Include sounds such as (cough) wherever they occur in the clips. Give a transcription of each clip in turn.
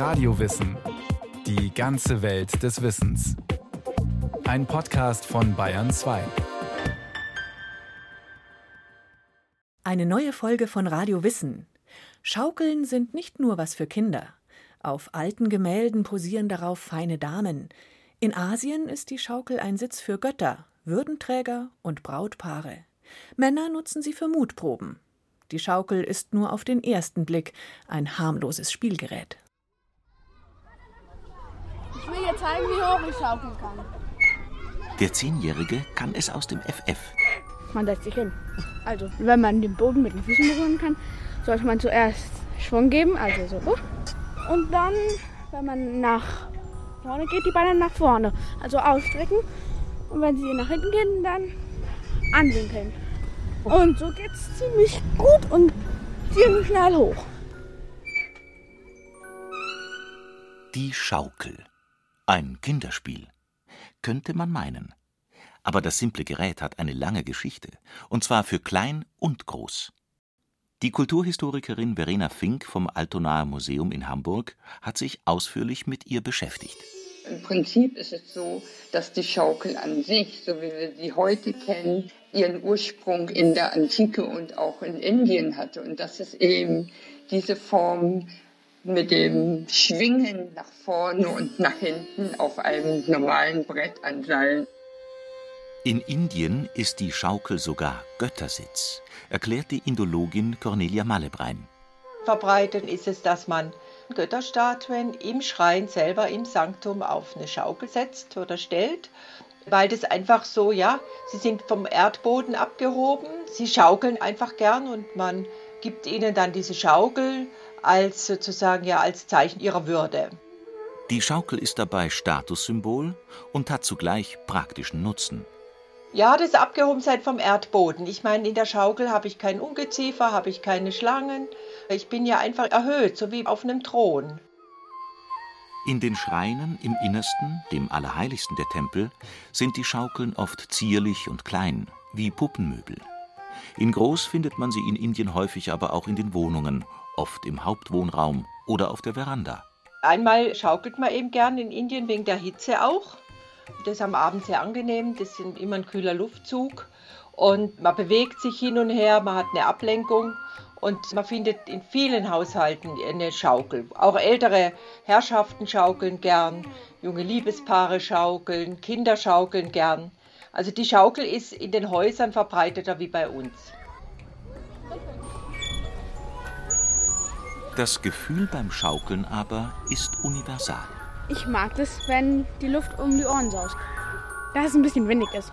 Radiowissen. Die ganze Welt des Wissens. Ein Podcast von Bayern 2. Eine neue Folge von Radio Wissen. Schaukeln sind nicht nur was für Kinder. Auf alten Gemälden posieren darauf feine Damen. In Asien ist die Schaukel ein Sitz für Götter, Würdenträger und Brautpaare. Männer nutzen sie für Mutproben. Die Schaukel ist nur auf den ersten Blick ein harmloses Spielgerät. Ich will dir zeigen, wie hoch ich schaukeln kann. Der Zehnjährige kann es aus dem FF. Man setzt sich hin. Also, wenn man den Boden mit den Füßen berühren kann, sollte man zuerst Schwung geben, also so. Und dann, wenn man nach vorne geht, die Beine nach vorne. Also ausstrecken. Und wenn sie nach hinten gehen, dann anwinkeln. Und so geht es ziemlich gut und ziemlich schnell hoch. Die Schaukel. Ein Kinderspiel. Könnte man meinen. Aber das simple Gerät hat eine lange Geschichte, und zwar für klein und groß. Die Kulturhistorikerin Verena Fink vom Altonaer Museum in Hamburg hat sich ausführlich mit ihr beschäftigt. Im Prinzip ist es so, dass die Schaukel an sich, so wie wir sie heute kennen, ihren Ursprung in der Antike und auch in Indien hatte. Und dass es eben diese Form mit dem Schwingen nach vorne und nach hinten auf einem normalen Brett an Seilen. In Indien ist die Schaukel sogar Göttersitz, erklärt die Indologin Cornelia Malebrein. Verbreitet ist es, dass man Götterstatuen im Schrein selber im Sanktum auf eine Schaukel setzt oder stellt, weil das einfach so, ja, sie sind vom Erdboden abgehoben, sie schaukeln einfach gern und man gibt ihnen dann diese Schaukel als sozusagen ja als Zeichen ihrer Würde. Die Schaukel ist dabei Statussymbol und hat zugleich praktischen Nutzen. Ja, das Abgehobensein vom Erdboden. Ich meine, in der Schaukel habe ich kein Ungeziefer, habe ich keine Schlangen. Ich bin ja einfach erhöht, so wie auf einem Thron. In den Schreinen im Innersten, dem Allerheiligsten der Tempel, sind die Schaukeln oft zierlich und klein, wie Puppenmöbel. In groß findet man sie in Indien häufig aber auch in den Wohnungen, oft im Hauptwohnraum oder auf der Veranda. Einmal schaukelt man eben gern in Indien wegen der Hitze auch. Das ist am Abend sehr angenehm, das ist immer ein kühler Luftzug und man bewegt sich hin und her, man hat eine Ablenkung und man findet in vielen Haushalten eine Schaukel. Auch ältere Herrschaften schaukeln gern, junge Liebespaare schaukeln, Kinder schaukeln gern. Also die Schaukel ist in den Häusern verbreiteter wie bei uns. Das Gefühl beim Schaukeln aber ist universal. Ich mag es, wenn die Luft um die Ohren saust. Da es ein bisschen windig ist.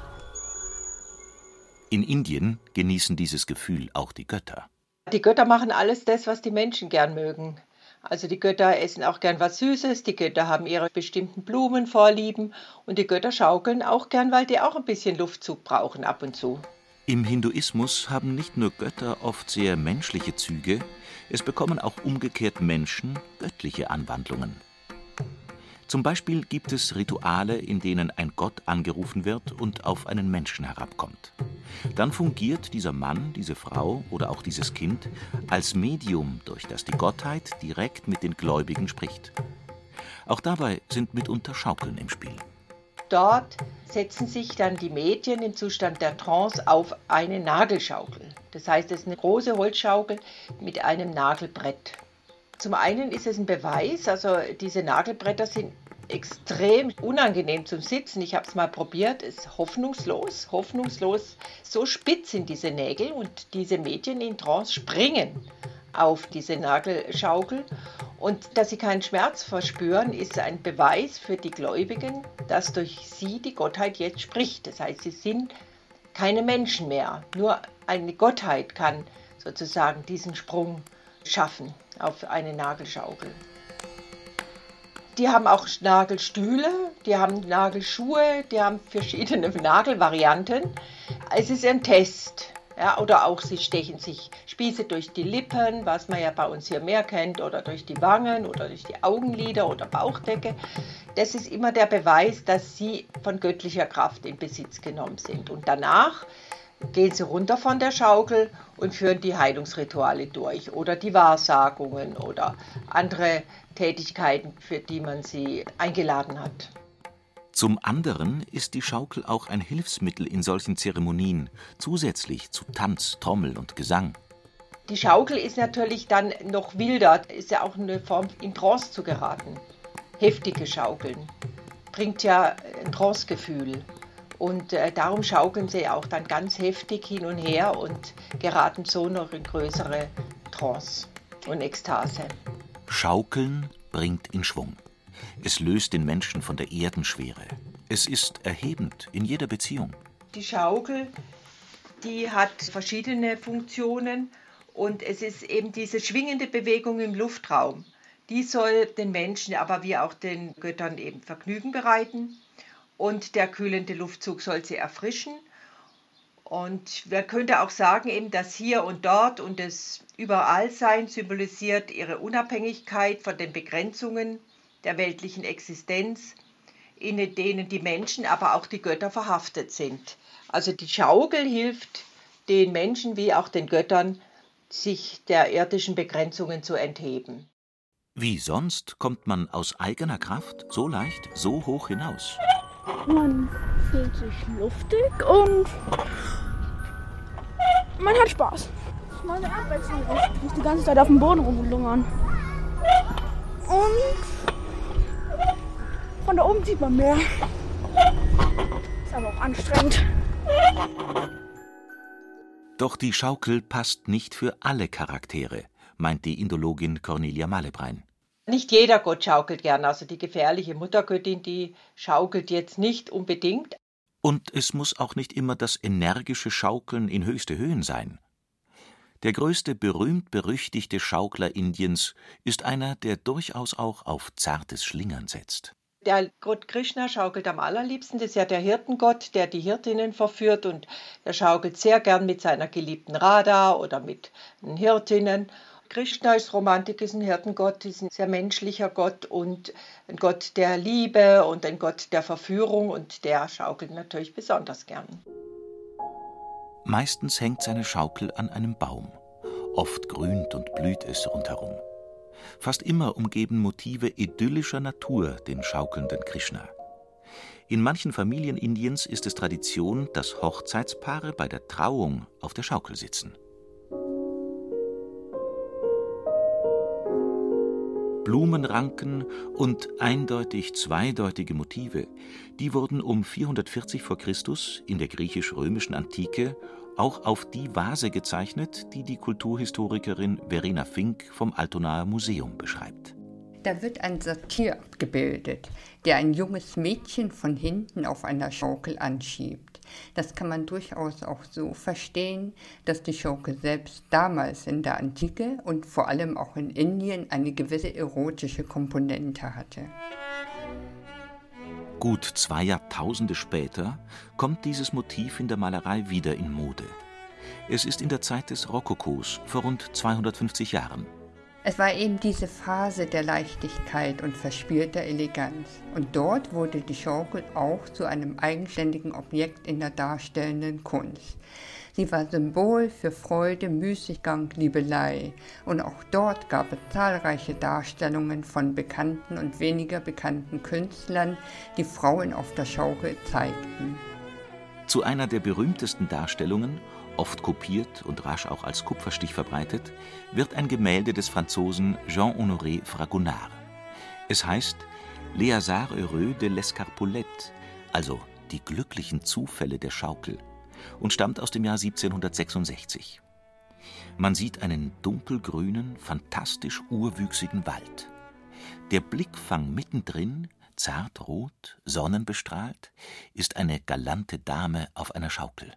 In Indien genießen dieses Gefühl auch die Götter. Die Götter machen alles das, was die Menschen gern mögen. Also die Götter essen auch gern was Süßes, die Götter haben ihre bestimmten Blumenvorlieben und die Götter schaukeln auch gern, weil die auch ein bisschen Luftzug brauchen ab und zu. Im Hinduismus haben nicht nur Götter oft sehr menschliche Züge, es bekommen auch umgekehrt Menschen göttliche Anwandlungen. Zum Beispiel gibt es Rituale, in denen ein Gott angerufen wird und auf einen Menschen herabkommt. Dann fungiert dieser Mann, diese Frau oder auch dieses Kind als Medium, durch das die Gottheit direkt mit den Gläubigen spricht. Auch dabei sind mitunter Schaukeln im Spiel. Dort setzen sich dann die Mädchen im Zustand der Trance auf eine Nagelschaukel. Das heißt, es ist eine große Holzschaukel mit einem Nagelbrett. Zum einen ist es ein Beweis, also diese Nagelbretter sind extrem unangenehm zum Sitzen. Ich habe es mal probiert, ist hoffnungslos, hoffnungslos. So spitz sind diese Nägel und diese Mädchen in Trance springen auf diese Nagelschaukel. Und dass sie keinen Schmerz verspüren, ist ein Beweis für die Gläubigen, dass durch sie die Gottheit jetzt spricht. Das heißt, sie sind keine Menschen mehr. Nur eine Gottheit kann sozusagen diesen Sprung schaffen auf eine Nagelschaukel. Die haben auch Nagelstühle, die haben Nagelschuhe, die haben verschiedene (laughs) Nagelvarianten. Es ist ein Test. Ja, oder auch sie stechen sich Spieße durch die Lippen, was man ja bei uns hier mehr kennt, oder durch die Wangen oder durch die Augenlider oder Bauchdecke. Das ist immer der Beweis, dass sie von göttlicher Kraft in Besitz genommen sind. Und danach gehen sie runter von der Schaukel und führen die Heilungsrituale durch oder die Wahrsagungen oder andere Tätigkeiten, für die man sie eingeladen hat. Zum anderen ist die Schaukel auch ein Hilfsmittel in solchen Zeremonien, zusätzlich zu Tanz, Trommel und Gesang. Die Schaukel ist natürlich dann noch wilder, ist ja auch eine Form, in Trance zu geraten. Heftige Schaukeln bringt ja ein Trance-Gefühl. Und äh, darum schaukeln sie auch dann ganz heftig hin und her und geraten so noch in größere Trance und Ekstase. Schaukeln bringt in Schwung. Es löst den Menschen von der Erdenschwere. Es ist erhebend in jeder Beziehung. Die Schaukel, die hat verschiedene Funktionen und es ist eben diese schwingende Bewegung im Luftraum. Die soll den Menschen, aber wie auch den Göttern eben Vergnügen bereiten und der kühlende Luftzug soll sie erfrischen. Und man könnte auch sagen, eben das Hier und Dort und das Überallsein symbolisiert ihre Unabhängigkeit von den Begrenzungen der weltlichen Existenz, in denen die Menschen, aber auch die Götter verhaftet sind. Also die Schaukel hilft den Menschen wie auch den Göttern, sich der irdischen Begrenzungen zu entheben. Wie sonst kommt man aus eigener Kraft so leicht so hoch hinaus? Man fühlt sich luftig und man hat Spaß. Mal eine Abwechslung. Ich muss die ganze Zeit auf dem Boden rumlungern. Und von da oben sieht man mehr. Ist aber auch anstrengend. Doch die Schaukel passt nicht für alle Charaktere, meint die Indologin Cornelia Malebrein. Nicht jeder Gott schaukelt gern, also die gefährliche Muttergöttin, die schaukelt jetzt nicht unbedingt. Und es muss auch nicht immer das energische Schaukeln in höchste Höhen sein. Der größte berühmt-berüchtigte Schaukler Indiens ist einer, der durchaus auch auf zartes Schlingern setzt. Der Gott Krishna schaukelt am allerliebsten. Das ist ja der Hirtengott, der die Hirtinnen verführt und er schaukelt sehr gern mit seiner geliebten Radha oder mit den Hirtinnen. Krishna ist Romantik, ist ein Hirtengott, ist ein sehr menschlicher Gott und ein Gott der Liebe und ein Gott der Verführung und der schaukelt natürlich besonders gern. Meistens hängt seine Schaukel an einem Baum. Oft grünt und blüht es rundherum. Fast immer umgeben Motive idyllischer Natur den schaukelnden Krishna. In manchen Familien Indiens ist es Tradition, dass Hochzeitspaare bei der Trauung auf der Schaukel sitzen. Blumenranken und eindeutig zweideutige Motive, die wurden um 440 v. Chr. in der griechisch-römischen Antike auch auf die Vase gezeichnet, die die Kulturhistorikerin Verena Fink vom Altonaer Museum beschreibt. Da wird ein Satyr abgebildet, der ein junges Mädchen von hinten auf einer Schaukel anschiebt. Das kann man durchaus auch so verstehen, dass die Schaukel selbst damals in der Antike und vor allem auch in Indien eine gewisse erotische Komponente hatte. Gut zwei Jahrtausende später kommt dieses Motiv in der Malerei wieder in Mode. Es ist in der Zeit des Rokokos vor rund 250 Jahren. Es war eben diese Phase der Leichtigkeit und verspielter Eleganz. Und dort wurde die Schaukel auch zu einem eigenständigen Objekt in der darstellenden Kunst. Sie war Symbol für Freude, Müßiggang, Liebelei. Und auch dort gab es zahlreiche Darstellungen von bekannten und weniger bekannten Künstlern, die Frauen auf der Schaukel zeigten. Zu einer der berühmtesten Darstellungen oft kopiert und rasch auch als Kupferstich verbreitet, wird ein Gemälde des Franzosen Jean-Honoré Fragonard. Es heißt Les hasards heureux de l'Escarpolette, also die glücklichen Zufälle der Schaukel, und stammt aus dem Jahr 1766. Man sieht einen dunkelgrünen, fantastisch urwüchsigen Wald. Der Blickfang mittendrin, zartrot, sonnenbestrahlt, ist eine galante Dame auf einer Schaukel.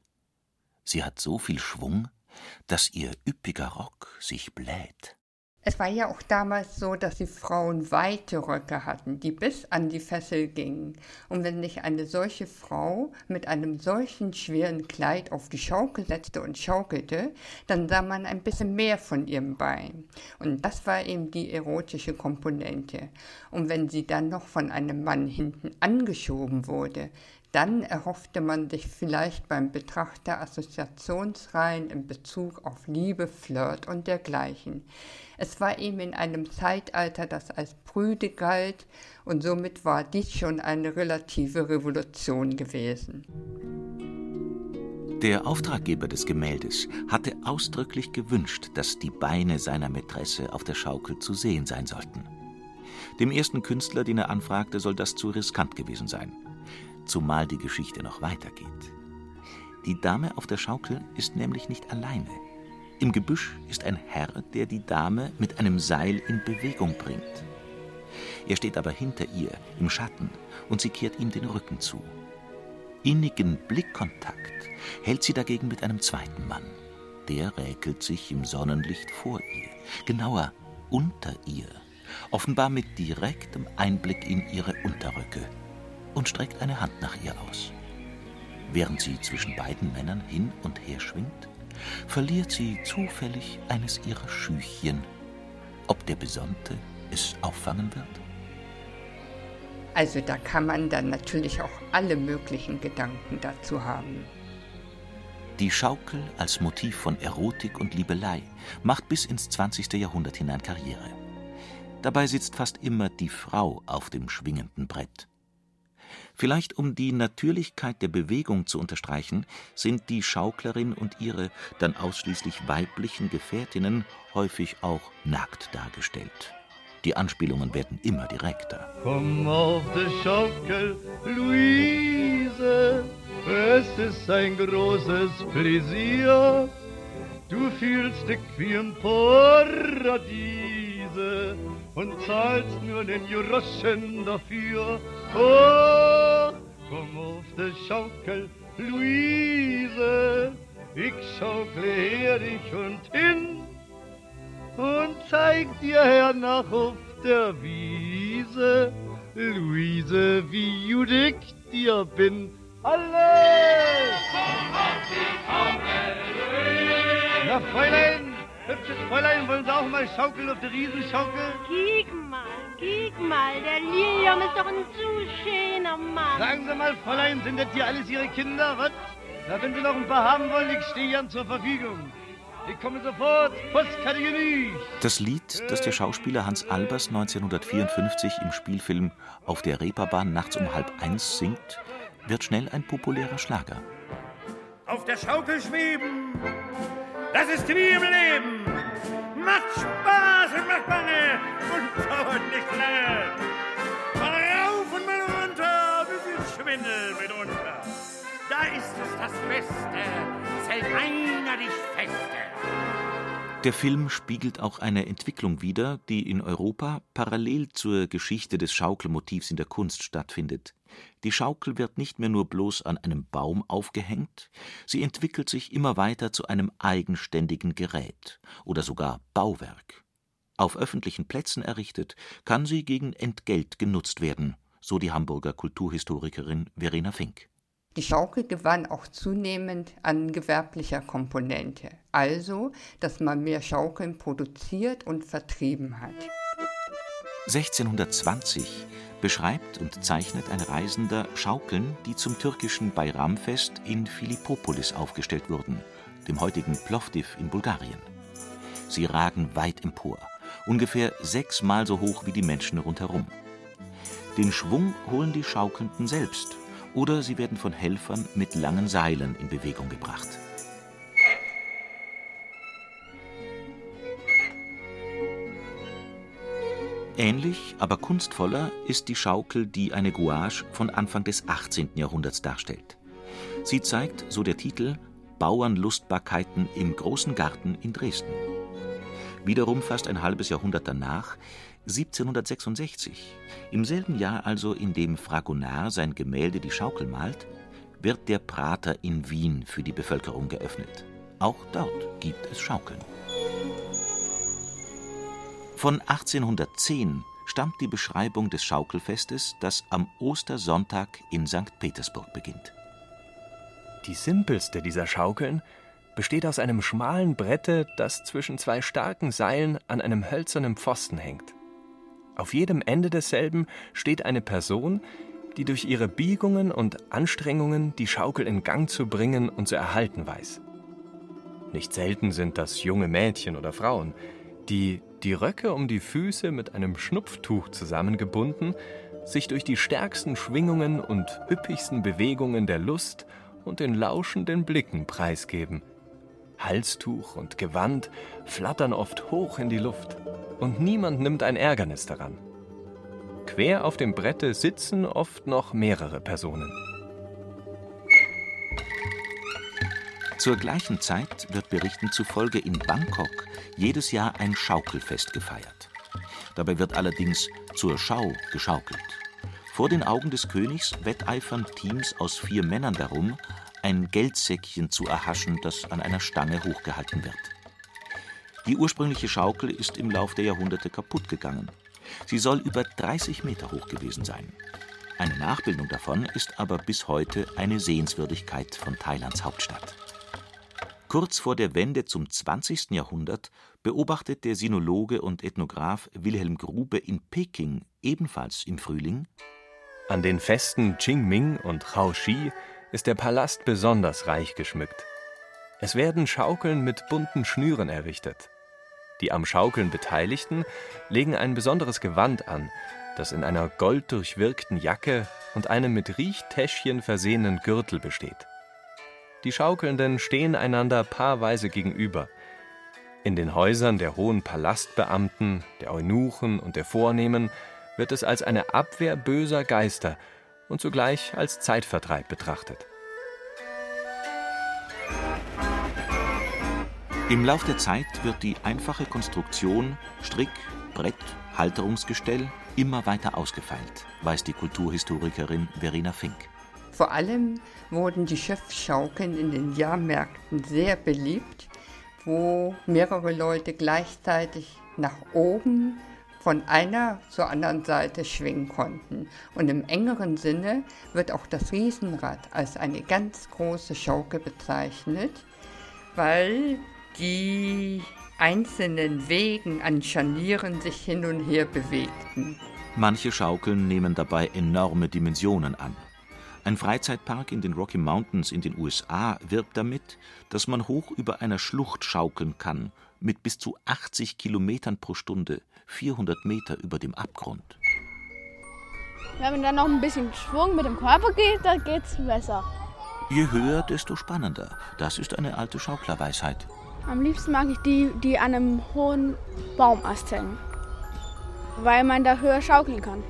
Sie hat so viel Schwung, dass ihr üppiger Rock sich bläht. Es war ja auch damals so, dass die Frauen weite Röcke hatten, die bis an die Fessel gingen. Und wenn sich eine solche Frau mit einem solchen schweren Kleid auf die Schaukel setzte und schaukelte, dann sah man ein bisschen mehr von ihrem Bein. Und das war eben die erotische Komponente. Und wenn sie dann noch von einem Mann hinten angeschoben wurde, Dann erhoffte man sich vielleicht beim Betrachter Assoziationsreihen in Bezug auf Liebe, Flirt und dergleichen. Es war ihm in einem Zeitalter, das als prüde galt, und somit war dies schon eine relative Revolution gewesen. Der Auftraggeber des Gemäldes hatte ausdrücklich gewünscht, dass die Beine seiner Mätresse auf der Schaukel zu sehen sein sollten. Dem ersten Künstler, den er anfragte, soll das zu riskant gewesen sein, zumal die Geschichte noch weitergeht. Die Dame auf der Schaukel ist nämlich nicht alleine. Im Gebüsch ist ein Herr, der die Dame mit einem Seil in Bewegung bringt. Er steht aber hinter ihr, im Schatten, und sie kehrt ihm den Rücken zu. Innigen Blickkontakt hält sie dagegen mit einem zweiten Mann. Der räkelt sich im Sonnenlicht vor ihr, genauer unter ihr, offenbar mit direktem Einblick in ihre Unterröcke, und streckt eine Hand nach ihr aus. Während sie zwischen beiden Männern hin und her schwingt, verliert sie zufällig eines ihrer Schüchchen. Ob der Besonnte es auffangen wird? Also da kann man dann natürlich auch alle möglichen Gedanken dazu haben. Die Schaukel als Motiv von Erotik und Liebelei macht bis ins 20. Jahrhundert hinein Karriere. Dabei sitzt fast immer die Frau auf dem schwingenden Brett. Vielleicht um die Natürlichkeit der Bewegung zu unterstreichen, sind die Schauklerin und ihre dann ausschließlich weiblichen Gefährtinnen häufig auch nackt dargestellt. Die Anspielungen werden immer direkter. Komm auf die Schaukel, Luise, es ist ein großes Pläsier. Du fühlst dich wie im Paradiese und zahlst nur den Juroschen dafür. Oh, komm auf die Schaukel, Luise, ich schaukle her dich und hin und zeig dir hernach auf der Wiese, Luise, wie judig dir bin. Alle! Na, Fräulein, hübsches Fräulein, wollen Sie auch mal schaukeln auf der Riesenschaukel? Kiek mal, kiek mal, der Lilium ist doch ein zu schöner Mann. Sagen Sie mal, Fräulein, sind das hier alles Ihre Kinder, was? Na, wenn Sie noch ein paar haben wollen, ich stehe Ihnen zur Verfügung. Ich komme sofort. Postkategorie. Das Lied, das der Schauspieler Hans Albers 1954 im Spielfilm Auf der Reeperbahn nachts um halb eins singt, wird schnell ein populärer Schlager. Auf der Schaukel schweben, das ist wie im Leben. Macht Spaß und macht Bange und dauert nicht lange. Mal rauf und mal runter, bis Schwindel mitunter. Da ist es das Beste, zählt einer dich feste. Der Film spiegelt auch eine Entwicklung wider, die in Europa parallel zur Geschichte des Schaukelmotivs in der Kunst stattfindet. Die Schaukel wird nicht mehr nur bloß an einem Baum aufgehängt, sie entwickelt sich immer weiter zu einem eigenständigen Gerät oder sogar Bauwerk. Auf öffentlichen Plätzen errichtet, kann sie gegen Entgelt genutzt werden, so die Hamburger Kulturhistorikerin Verena Fink. Die Schaukel gewann auch zunehmend an gewerblicher Komponente, also dass man mehr Schaukeln produziert und vertrieben hat. 1620 beschreibt und zeichnet ein Reisender Schaukeln, die zum türkischen Bayramfest in Philippopolis aufgestellt wurden, dem heutigen Plovdiv in Bulgarien. Sie ragen weit empor, ungefähr sechsmal so hoch wie die Menschen rundherum. Den Schwung holen die Schaukelnden selbst oder sie werden von Helfern mit langen Seilen in Bewegung gebracht. Ähnlich, aber kunstvoller ist die Schaukel, die eine Gouache von Anfang des 18. Jahrhunderts darstellt. Sie zeigt, so der Titel, Bauernlustbarkeiten im großen Garten in Dresden. Wiederum fast ein halbes Jahrhundert danach 1766, im selben Jahr also, in dem Fragonard sein Gemälde Die Schaukel malt, wird der Prater in Wien für die Bevölkerung geöffnet. Auch dort gibt es Schaukeln. Von 1810 stammt die Beschreibung des Schaukelfestes, das am Ostersonntag in St. Petersburg beginnt. Die simpelste dieser Schaukeln besteht aus einem schmalen Brette, das zwischen zwei starken Seilen an einem hölzernen Pfosten hängt. Auf jedem Ende desselben steht eine Person, die durch ihre Biegungen und Anstrengungen die Schaukel in Gang zu bringen und zu erhalten weiß. Nicht selten sind das junge Mädchen oder Frauen, die, die Röcke um die Füße mit einem Schnupftuch zusammengebunden, sich durch die stärksten Schwingungen und üppigsten Bewegungen der Lust und den lauschenden Blicken preisgeben. Halstuch und Gewand flattern oft hoch in die Luft, und niemand nimmt ein Ärgernis daran. Quer auf dem Brette sitzen oft noch mehrere Personen. Zur gleichen Zeit wird Berichten zufolge in Bangkok jedes Jahr ein Schaukelfest gefeiert. Dabei wird allerdings zur Schau geschaukelt. Vor den Augen des Königs wetteifern Teams aus vier Männern darum, ein Geldsäckchen zu erhaschen, das an einer Stange hochgehalten wird. Die ursprüngliche Schaukel ist im Lauf der Jahrhunderte kaputt gegangen. Sie soll über 30 Meter hoch gewesen sein. Eine Nachbildung davon ist aber bis heute eine Sehenswürdigkeit von Thailands Hauptstadt. Kurz vor der Wende zum 20. Jahrhundert beobachtet der Sinologe und Ethnograph Wilhelm Grube in Peking ebenfalls im Frühling An den Festen Qingming und Shaoxi ist der Palast besonders reich geschmückt. Es werden Schaukeln mit bunten Schnüren errichtet. Die am Schaukeln Beteiligten legen ein besonderes Gewand an, das in einer golddurchwirkten Jacke und einem mit Riechtäschchen versehenen Gürtel besteht. Die Schaukelnden stehen einander paarweise gegenüber. In den Häusern der hohen Palastbeamten, der Eunuchen und der Vornehmen wird es als eine Abwehr böser Geister und zugleich als Zeitvertreib betrachtet. Im Lauf der Zeit wird die einfache Konstruktion Strick, Brett, Halterungsgestell immer weiter ausgefeilt, weiß die Kulturhistorikerin Verena Fink. Vor allem wurden die Schiffsschaukeln in den Jahrmärkten sehr beliebt, wo mehrere Leute gleichzeitig nach oben von einer zur anderen Seite schwingen konnten. Und im engeren Sinne wird auch das Riesenrad als eine ganz große Schaukel bezeichnet, weil die einzelnen Wegen an Scharnieren sich hin und her bewegten. Manche Schaukeln nehmen dabei enorme Dimensionen an. Ein Freizeitpark in den Rocky Mountains in den USA wirbt damit, dass man hoch über einer Schlucht schaukeln kann, mit bis zu 80 Kilometern pro Stunde, 400 Meter über dem Abgrund. Wenn man dann noch ein bisschen Schwung mit dem Körper geht, dann geht's besser. Je höher, desto spannender. Das ist eine alte Schauklerweisheit. Am liebsten mag ich die, die an einem hohen Baumast hängen, weil man da höher schaukeln kann.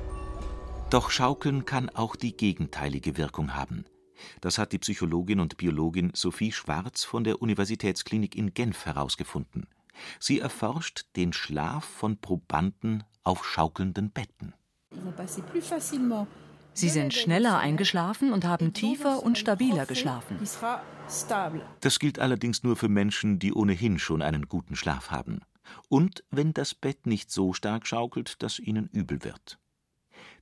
Doch Schaukeln kann auch die gegenteilige Wirkung haben. Das hat die Psychologin und Biologin Sophie Schwarz von der Universitätsklinik in Genf herausgefunden. Sie erforscht den Schlaf von Probanden auf schaukelnden Betten. Sie sind schneller eingeschlafen und haben tiefer und stabiler geschlafen. Das gilt allerdings nur für Menschen, die ohnehin schon einen guten Schlaf haben. Und wenn das Bett nicht so stark schaukelt, dass ihnen übel wird.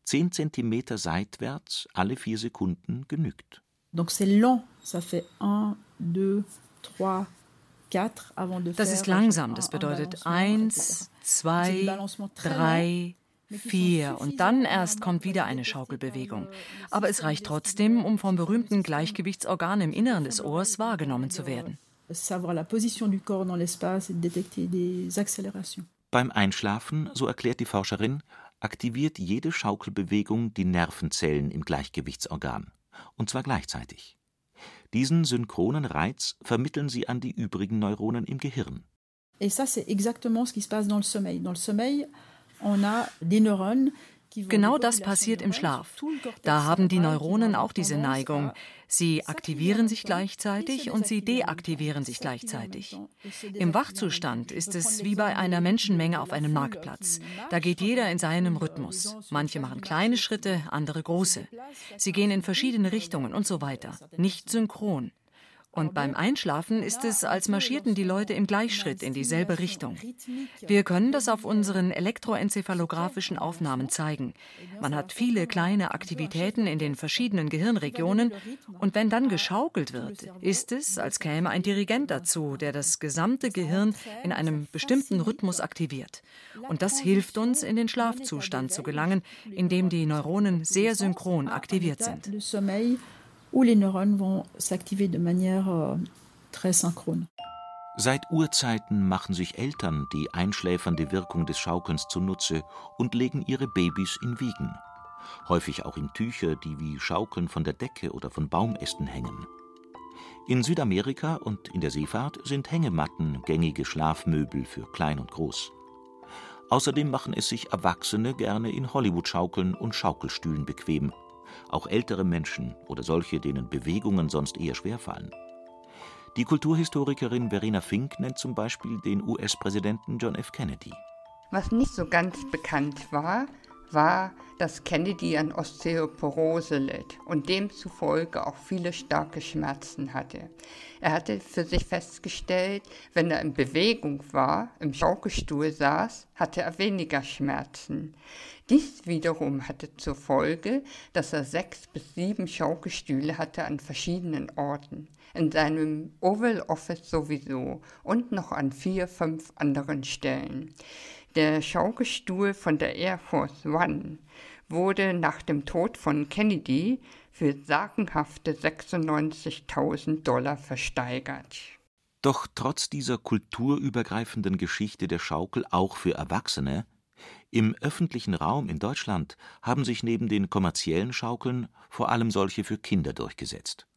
Zehn Zentimeter seitwärts alle vier Sekunden genügt. Donc c'est lent, ça fait 1, 2, 3, Das ist langsam. Das bedeutet eins, zwei, drei, vier. Und dann erst kommt wieder eine Schaukelbewegung. Aber es reicht trotzdem, um vom berühmten Gleichgewichtsorgan im Inneren des Ohrs wahrgenommen zu werden. Beim Einschlafen, so erklärt die Forscherin, aktiviert jede Schaukelbewegung die Nervenzellen im Gleichgewichtsorgan. Und zwar gleichzeitig. Diesen synchronen Reiz vermitteln sie an die übrigen Neuronen im Gehirn. Et ça, c'est exactement ce qui se passe dans le sommeil. Dans le sommeil, on a des neurones Genau das passiert im Schlaf. Da haben die Neuronen auch diese Neigung. Sie aktivieren sich gleichzeitig und sie deaktivieren sich gleichzeitig. Im Wachzustand ist es wie bei einer Menschenmenge auf einem Marktplatz. Da geht jeder in seinem Rhythmus. Manche machen kleine Schritte, andere große. Sie gehen in verschiedene Richtungen und so weiter. Nicht synchron. Und beim Einschlafen ist es, als marschierten die Leute im Gleichschritt in dieselbe Richtung. Wir können das auf unseren elektroenzephalographischen Aufnahmen zeigen. Man hat viele kleine Aktivitäten in den verschiedenen Gehirnregionen und wenn dann geschaukelt wird, ist es, als käme ein Dirigent dazu, der das gesamte Gehirn in einem bestimmten Rhythmus aktiviert. Und das hilft uns, in den Schlafzustand zu gelangen, in dem die Neuronen sehr synchron aktiviert sind où les neurones vont s'activer de manière euh, très synchrone. Seit Urzeiten machen sich Eltern die einschläfernde Wirkung des Schaukelns zunutze und legen ihre Babys in Wiegen. Häufig auch in Tücher, die wie Schaukeln von der Decke oder von Baumästen hängen. In Südamerika und in der Seefahrt sind Hängematten gängige Schlafmöbel für klein und groß. Außerdem machen es sich Erwachsene gerne in Hollywood-Schaukeln und Schaukelstühlen bequem auch ältere Menschen oder solche, denen Bewegungen sonst eher schwerfallen. Die Kulturhistorikerin Verena Fink nennt zum Beispiel den US-Präsidenten John F. Kennedy. Was nicht so ganz bekannt war, war, dass Kennedy an Osteoporose litt und demzufolge auch viele starke Schmerzen hatte. Er hatte für sich festgestellt, wenn er in Bewegung war, im Schaukelstuhl saß, hatte er weniger Schmerzen. Dies wiederum hatte zur Folge, dass er sechs bis sieben Schaukelstühle hatte an verschiedenen Orten, in seinem Oval Office sowieso und noch an vier, fünf anderen Stellen. Der Schaukelstuhl von der Air Force One wurde nach dem Tod von Kennedy für sagenhafte 96.000 Dollar versteigert. Doch trotz dieser kulturübergreifenden Geschichte der Schaukel auch für Erwachsene, im öffentlichen Raum in Deutschland haben sich neben den kommerziellen Schaukeln vor allem solche für Kinder durchgesetzt.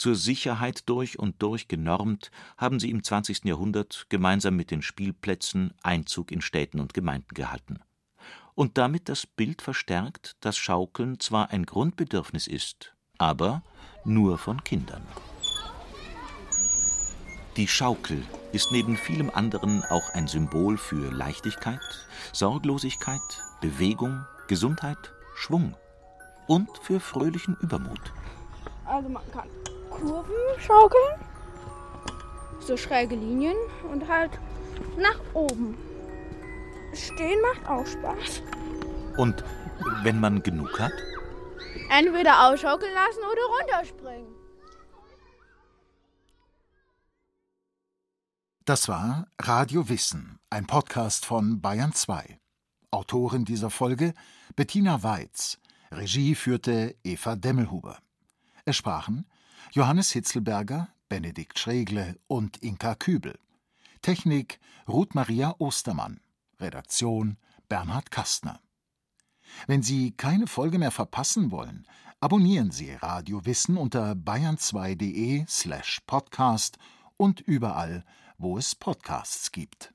Zur Sicherheit durch und durch genormt haben sie im 20. Jahrhundert gemeinsam mit den Spielplätzen Einzug in Städten und Gemeinden gehalten und damit das Bild verstärkt, dass Schaukeln zwar ein Grundbedürfnis ist, aber nur von Kindern. Die Schaukel ist neben vielem anderen auch ein Symbol für Leichtigkeit, Sorglosigkeit, Bewegung, Gesundheit, Schwung und für fröhlichen Übermut. Also man kann Kurven schaukeln, so schräge Linien und halt nach oben. Stehen macht auch Spaß. Und wenn man genug hat? Entweder ausschaukeln lassen oder runterspringen. Das war Radio Wissen, ein Podcast von Bayern 2. Autorin dieser Folge Bettina Weiz. Regie führte Eva Demmelhuber. Es sprachen Johannes Hitzelberger, Benedikt Schregle und Inka Kübel. Technik Ruth Maria Ostermann. Redaktion Bernhard Kastner. Wenn Sie keine Folge mehr verpassen wollen, abonnieren Sie Radio Wissen unter bayern2.de slash podcast und überall, wo es Podcasts gibt.